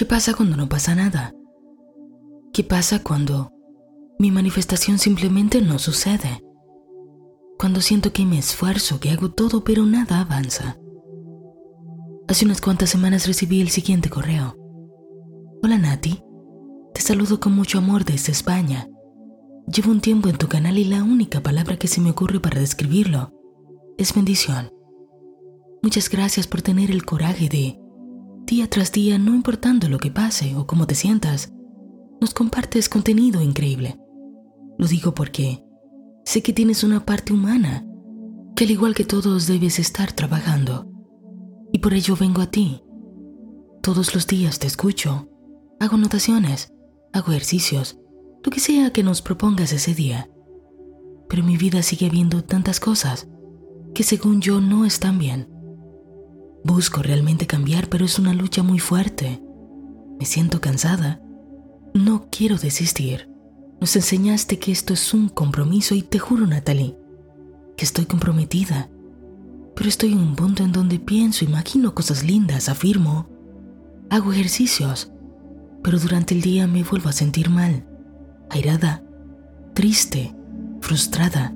¿Qué pasa cuando no pasa nada? ¿Qué pasa cuando mi manifestación simplemente no sucede? Cuando siento que me esfuerzo, que hago todo, pero nada avanza. Hace unas cuantas semanas recibí el siguiente correo. Hola Nati, te saludo con mucho amor desde España. Llevo un tiempo en tu canal y la única palabra que se me ocurre para describirlo es bendición. Muchas gracias por tener el coraje de, día tras día, no importando lo que pase o cómo te sientas, nos compartes contenido increíble. Lo digo porque sé que tienes una parte humana que al igual que todos debes estar trabajando y por ello vengo a ti. Todos los días te escucho, hago notaciones, hago ejercicios, lo que sea que nos propongas ese día. Pero mi vida sigue viendo tantas cosas que según yo no están bien. Busco realmente cambiar, pero es una lucha muy fuerte. Me siento cansada. No quiero desistir. Nos enseñaste que esto es un compromiso y te juro, Natalie, que estoy comprometida pero estoy en un punto en donde pienso, imagino cosas lindas, afirmo, hago ejercicios, pero durante el día me vuelvo a sentir mal, airada, triste, frustrada.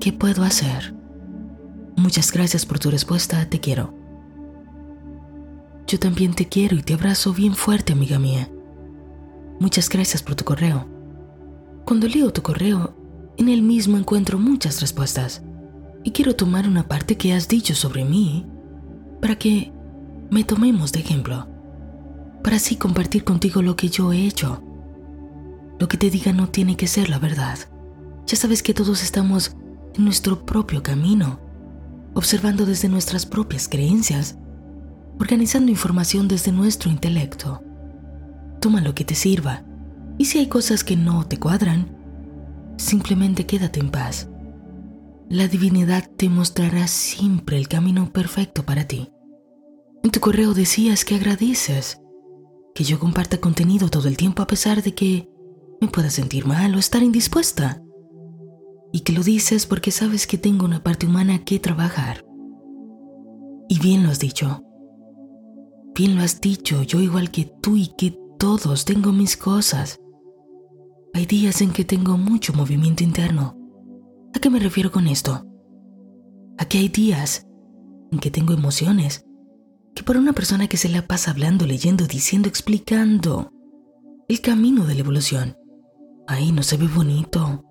¿Qué puedo hacer? Muchas gracias por tu respuesta, te quiero. Yo también te quiero y te abrazo bien fuerte, amiga mía. Muchas gracias por tu correo. Cuando leo tu correo, en él mismo encuentro muchas respuestas y quiero tomar una parte que has dicho sobre mí para que me tomemos de ejemplo, para así compartir contigo lo que yo he hecho. Lo que te diga no tiene que ser la verdad. Ya sabes que todos estamos en nuestro propio camino, observando desde nuestras propias creencias, organizando información desde nuestro intelecto. Toma lo que te sirva y si hay cosas que no te cuadran, simplemente quédate en paz la divinidad te mostrará siempre el camino perfecto para ti. En tu correo decías que agradeces que yo comparta contenido todo el tiempo a pesar de que me pueda sentir mal o estar indispuesta. Y que lo dices porque sabes que tengo una parte humana que trabajar. Y bien lo has dicho. Bien lo has dicho, yo igual que tú y que todos tengo mis cosas. Hay días en que tengo mucho movimiento interno ¿A qué me refiero con esto? A que hay días en que tengo emociones que para una persona que se la pasa hablando, leyendo, diciendo, explicando el camino de la evolución, ahí no se ve bonito.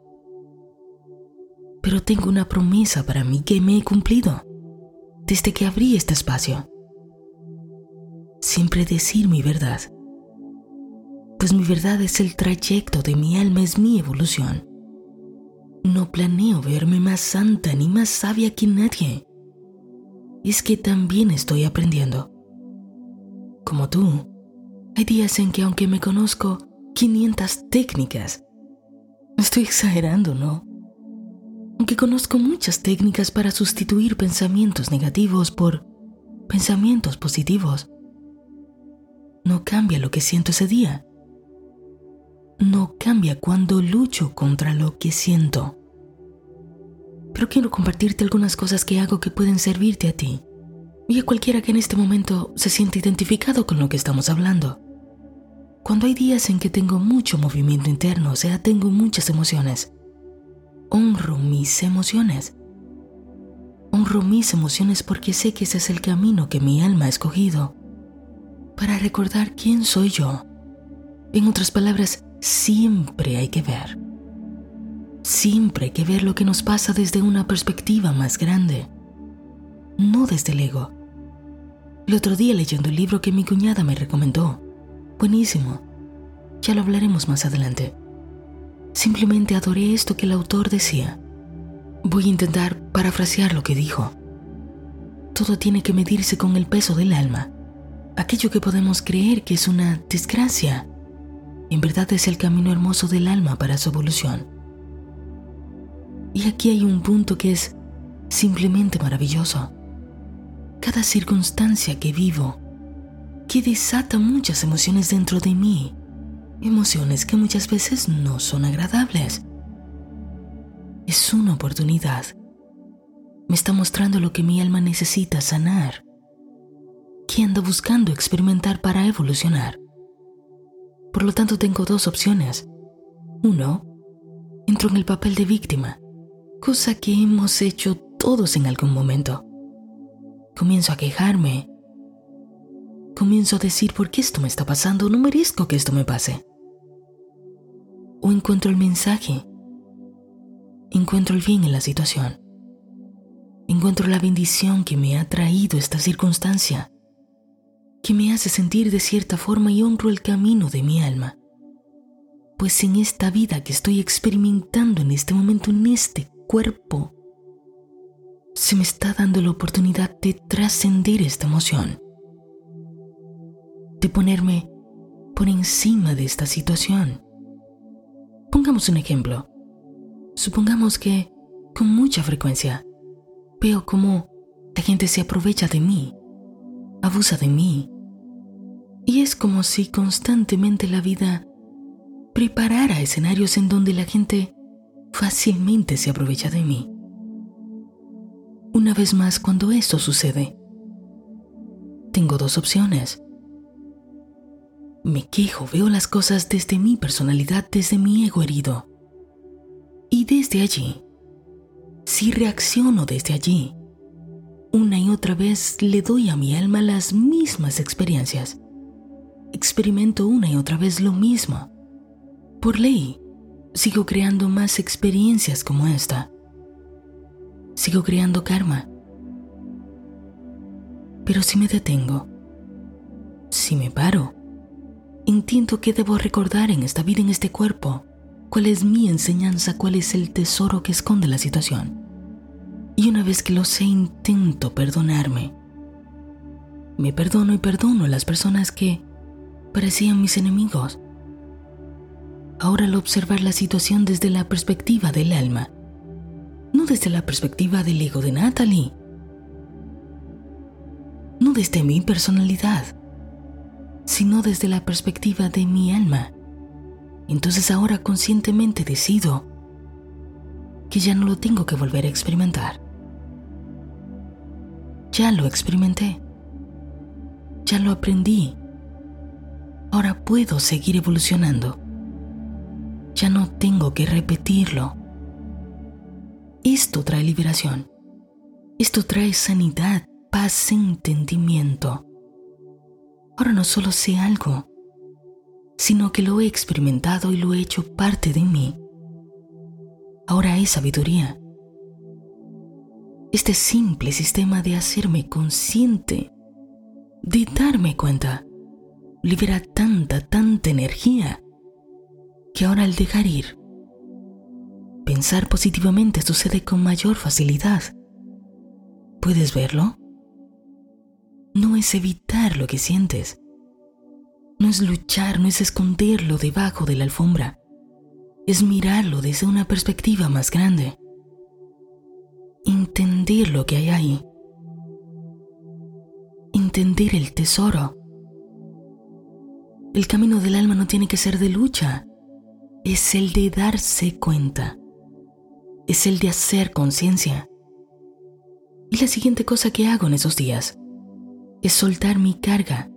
Pero tengo una promesa para mí que me he cumplido desde que abrí este espacio. Siempre decir mi verdad, pues mi verdad es el trayecto de mi alma, es mi evolución. No planeo verme más santa ni más sabia que nadie. Es que también estoy aprendiendo. Como tú, hay días en que aunque me conozco 500 técnicas, estoy exagerando, ¿no? Aunque conozco muchas técnicas para sustituir pensamientos negativos por pensamientos positivos, no cambia lo que siento ese día no cambia cuando lucho contra lo que siento. Pero quiero compartirte algunas cosas que hago que pueden servirte a ti y a cualquiera que en este momento se siente identificado con lo que estamos hablando. Cuando hay días en que tengo mucho movimiento interno, o sea, tengo muchas emociones, honro mis emociones. Honro mis emociones porque sé que ese es el camino que mi alma ha escogido para recordar quién soy yo. En otras palabras, siempre hay que ver. Siempre hay que ver lo que nos pasa desde una perspectiva más grande, no desde el ego. El otro día leyendo el libro que mi cuñada me recomendó, buenísimo, ya lo hablaremos más adelante. Simplemente adoré esto que el autor decía. Voy a intentar parafrasear lo que dijo. Todo tiene que medirse con el peso del alma. Aquello que podemos creer que es una desgracia en verdad es el camino hermoso del alma para su evolución. Y aquí hay un punto que es simplemente maravilloso. Cada circunstancia que vivo, que desata muchas emociones dentro de mí, emociones que muchas veces no son agradables. Es una oportunidad. Me está mostrando lo que mi alma necesita sanar. que anda buscando experimentar para evolucionar. Por lo tanto, tengo dos opciones. Uno, entro en el papel de víctima, cosa que hemos hecho todos en algún momento. Comienzo a quejarme. Comienzo a decir por qué esto me está pasando, no merezco que esto me pase. O encuentro el mensaje. Encuentro el bien en la situación. Encuentro la bendición que me ha traído esta circunstancia, que me hace sentir de cierta forma y honro el camino de mi alma pues en esta vida que estoy experimentando en este momento, en este cuerpo, se me está dando la oportunidad de trascender esta emoción, de ponerme por encima de esta situación. Pongamos un ejemplo. Supongamos que, con mucha frecuencia, veo cómo la gente se aprovecha de mí, abusa de mí, y es como si constantemente la vida preparara escenarios en donde la gente fácilmente se aprovecha de mí. Una vez más, cuando esto sucede, tengo dos opciones. Me quejo, veo las cosas desde mi personalidad, desde mi ego herido. Y desde allí, si reacciono desde allí, una y otra vez le doy a mi alma las mismas experiencias. Experimento una y otra vez lo mismo. Por ley, sigo creando más experiencias como esta. Sigo creando karma. Pero si me detengo, si me paro, entiendo que debo recordar en esta vida, en este cuerpo, cuál es mi enseñanza, cuál es el tesoro que esconde la situación. Y una vez que lo sé, intento perdonarme. Me perdono y perdono a las personas que parecían mis enemigos ahora al observar la situación desde la perspectiva del alma, no desde la perspectiva del ego de Natalie, no desde mi personalidad, sino desde la perspectiva de mi alma. Entonces ahora conscientemente decido que ya no lo tengo que volver a experimentar. Ya lo experimenté. Ya lo aprendí. Ahora puedo seguir evolucionando ya no tengo que repetirlo. Esto trae liberación. Esto trae sanidad, paz, entendimiento. Ahora no solo sé algo, sino que lo he experimentado y lo he hecho parte de mí. Ahora es sabiduría. Este simple sistema de hacerme consciente, de darme cuenta, libera tanta, tanta energía que ahora al dejar ir, pensar positivamente sucede con mayor facilidad. ¿Puedes verlo? No es evitar lo que sientes. No es luchar, no es esconderlo debajo de la alfombra. Es mirarlo desde una perspectiva más grande. Entender lo que hay ahí. Entender el tesoro. El camino del alma no tiene que ser de lucha es el de darse cuenta, es el de hacer conciencia. Y la siguiente cosa que hago en esos días es soltar mi carga.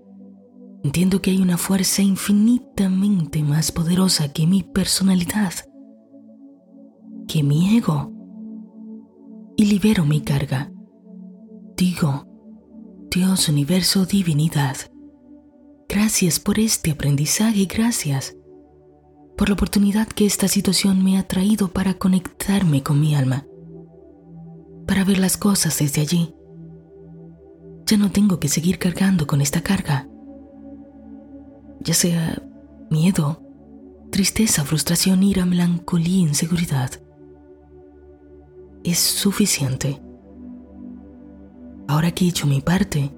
Entiendo que hay una fuerza infinitamente más poderosa que mi personalidad, que mi ego. Y libero mi carga. Digo, Dios, universo, divinidad, gracias por este aprendizaje, gracias por la oportunidad que esta situación me ha traído para conectarme con mi alma, para ver las cosas desde allí. Ya no tengo que seguir cargando con esta carga, ya sea miedo, tristeza, frustración, ira, melancolía, inseguridad. Es suficiente. Ahora que he hecho mi parte,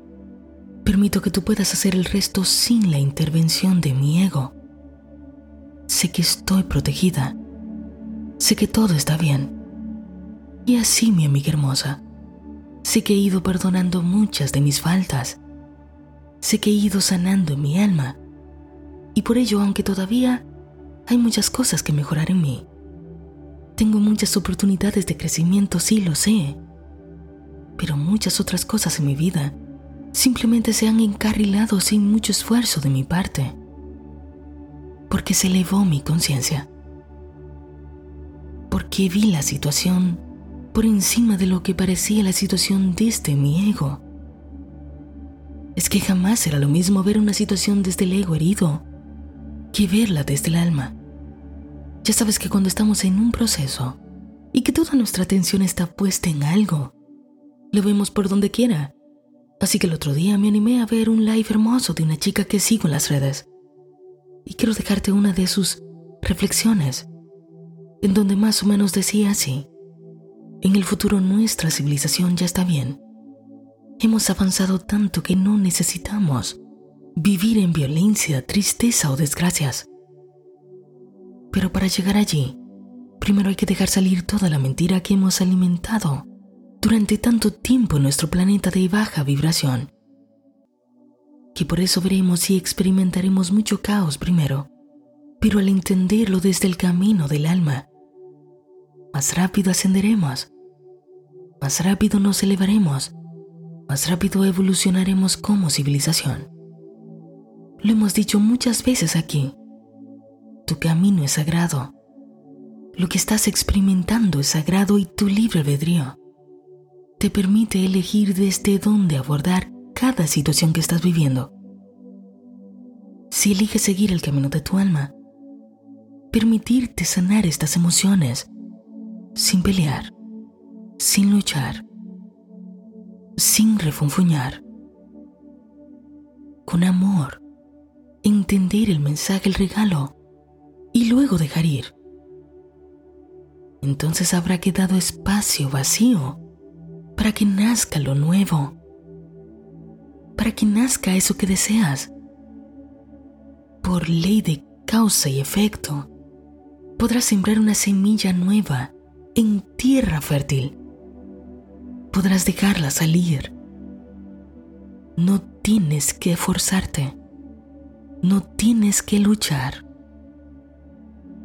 permito que tú puedas hacer el resto sin la intervención de mi ego sé que estoy protegida, sé que todo está bien. Y así, mi amiga hermosa, sé que he ido perdonando muchas de mis faltas, sé que he ido sanando mi alma, y por ello, aunque todavía hay muchas cosas que mejorar en mí, tengo muchas oportunidades de crecimiento, sí lo sé, pero muchas otras cosas en mi vida simplemente se han encarrilado sin mucho esfuerzo de mi parte, porque se elevó mi conciencia, porque vi la situación por encima de lo que parecía la situación desde mi ego. Es que jamás será lo mismo ver una situación desde el ego herido que verla desde el alma. Ya sabes que cuando estamos en un proceso y que toda nuestra atención está puesta en algo, lo vemos por donde quiera. Así que el otro día me animé a ver un live hermoso de una chica que sigo en las redes. Y quiero dejarte una de sus reflexiones, en donde más o menos decía así. En el futuro nuestra civilización ya está bien. Hemos avanzado tanto que no necesitamos vivir en violencia, tristeza o desgracias. Pero para llegar allí, primero hay que dejar salir toda la mentira que hemos alimentado durante tanto tiempo en nuestro planeta de baja vibración, que por eso veremos y experimentaremos mucho caos primero, pero al entenderlo desde el camino del alma, más rápido ascenderemos, más rápido nos elevaremos, más rápido evolucionaremos como civilización. Lo hemos dicho muchas veces aquí, tu camino es sagrado, lo que estás experimentando es sagrado y tu libre albedrío. Te permite elegir desde dónde abordar cada situación que estás viviendo. Si eliges seguir el camino de tu alma, permitirte sanar estas emociones sin pelear, sin luchar, sin refunfuñar, con amor, entender el mensaje, el regalo y luego dejar ir. Entonces habrá quedado espacio vacío para que nazca lo nuevo, para que nazca eso que deseas. Por ley de causa y efecto, podrás sembrar una semilla nueva en tierra fértil. Podrás dejarla salir. No tienes que forzarte. No tienes que luchar.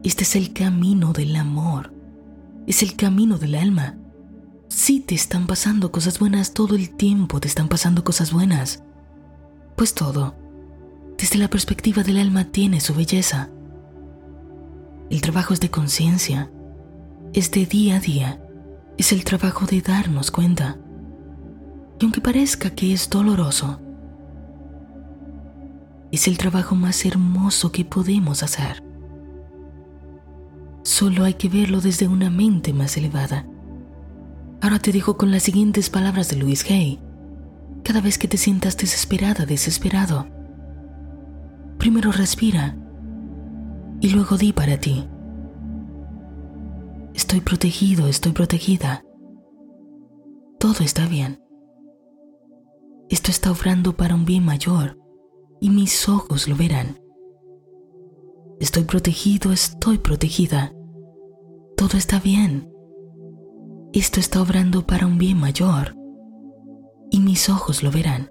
Este es el camino del amor. Es el camino del alma Sí te están pasando cosas buenas todo el tiempo, te están pasando cosas buenas. Pues todo, desde la perspectiva del alma, tiene su belleza. El trabajo es de conciencia, es de día a día, es el trabajo de darnos cuenta. Y aunque parezca que es doloroso, es el trabajo más hermoso que podemos hacer. Solo hay que verlo desde una mente más elevada Ahora te digo con las siguientes palabras de Louis Hay. Cada vez que te sientas desesperada, desesperado, primero respira y luego di para ti. Estoy protegido, estoy protegida. Todo está bien. Esto está obrando para un bien mayor y mis ojos lo verán. Estoy protegido, estoy protegida. Todo está bien esto está obrando para un bien mayor y mis ojos lo verán.